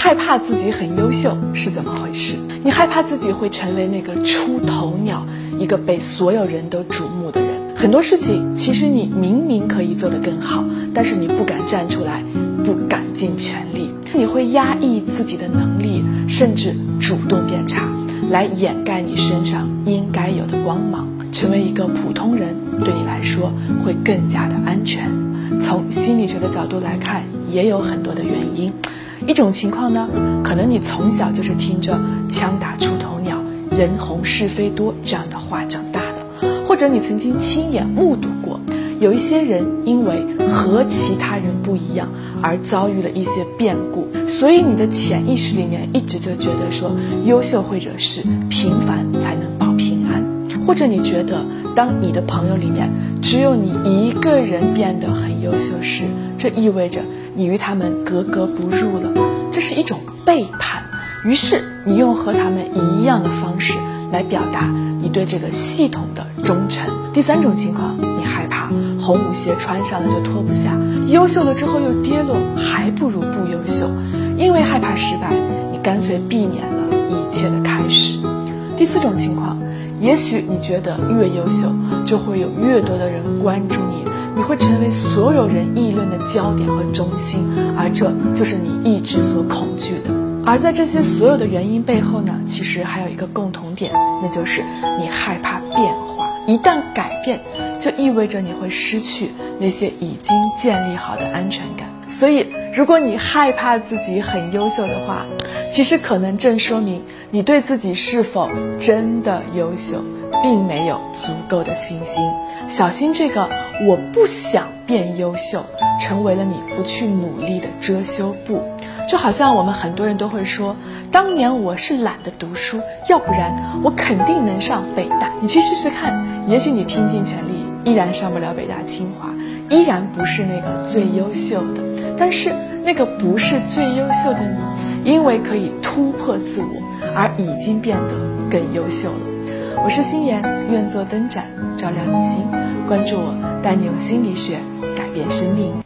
害怕自己很优秀是怎么回事？你害怕自己会成为那个出头鸟，一个被所有人都瞩目的人。很多事情其实你明明可以做得更好，但是你不敢站出来，不敢尽全力，你会压抑自己的能力，甚至主动变差，来掩盖你身上应该有的光芒。成为一个普通人，对你来说会更加的安全。从心理学的角度来看，也有很多的原因。一种情况呢，可能你从小就是听着“枪打出头鸟，人红是非多”这样的话长大的，或者你曾经亲眼目睹过有一些人因为和其他人不一样而遭遇了一些变故，所以你的潜意识里面一直就觉得说，优秀会惹事，平凡才能保平安。或者你觉得，当你的朋友里面只有你一个人变得很优秀时，这意味着。你与他们格格不入了，这是一种背叛。于是你用和他们一样的方式来表达你对这个系统的忠诚。第三种情况，你害怕红舞鞋穿上了就脱不下，优秀了之后又跌落，还不如不优秀。因为害怕失败，你干脆避免了一切的开始。第四种情况，也许你觉得越优秀就会有越多的人关注你。你会成为所有人议论的焦点和中心，而这就是你一直所恐惧的。而在这些所有的原因背后呢，其实还有一个共同点，那就是你害怕变化。一旦改变，就意味着你会失去那些已经建立好的安全感。所以，如果你害怕自己很优秀的话，其实可能正说明你对自己是否真的优秀。并没有足够的信心，小心这个我不想变优秀，成为了你不去努力的遮羞布。就好像我们很多人都会说，当年我是懒得读书，要不然我肯定能上北大。你去试试看，也许你拼尽全力依然上不了北大清华，依然不是那个最优秀的。但是那个不是最优秀的你，因为可以突破自我，而已经变得更优秀了。我是心妍，愿做灯盏照亮你心。关注我，带你用心理学改变生命。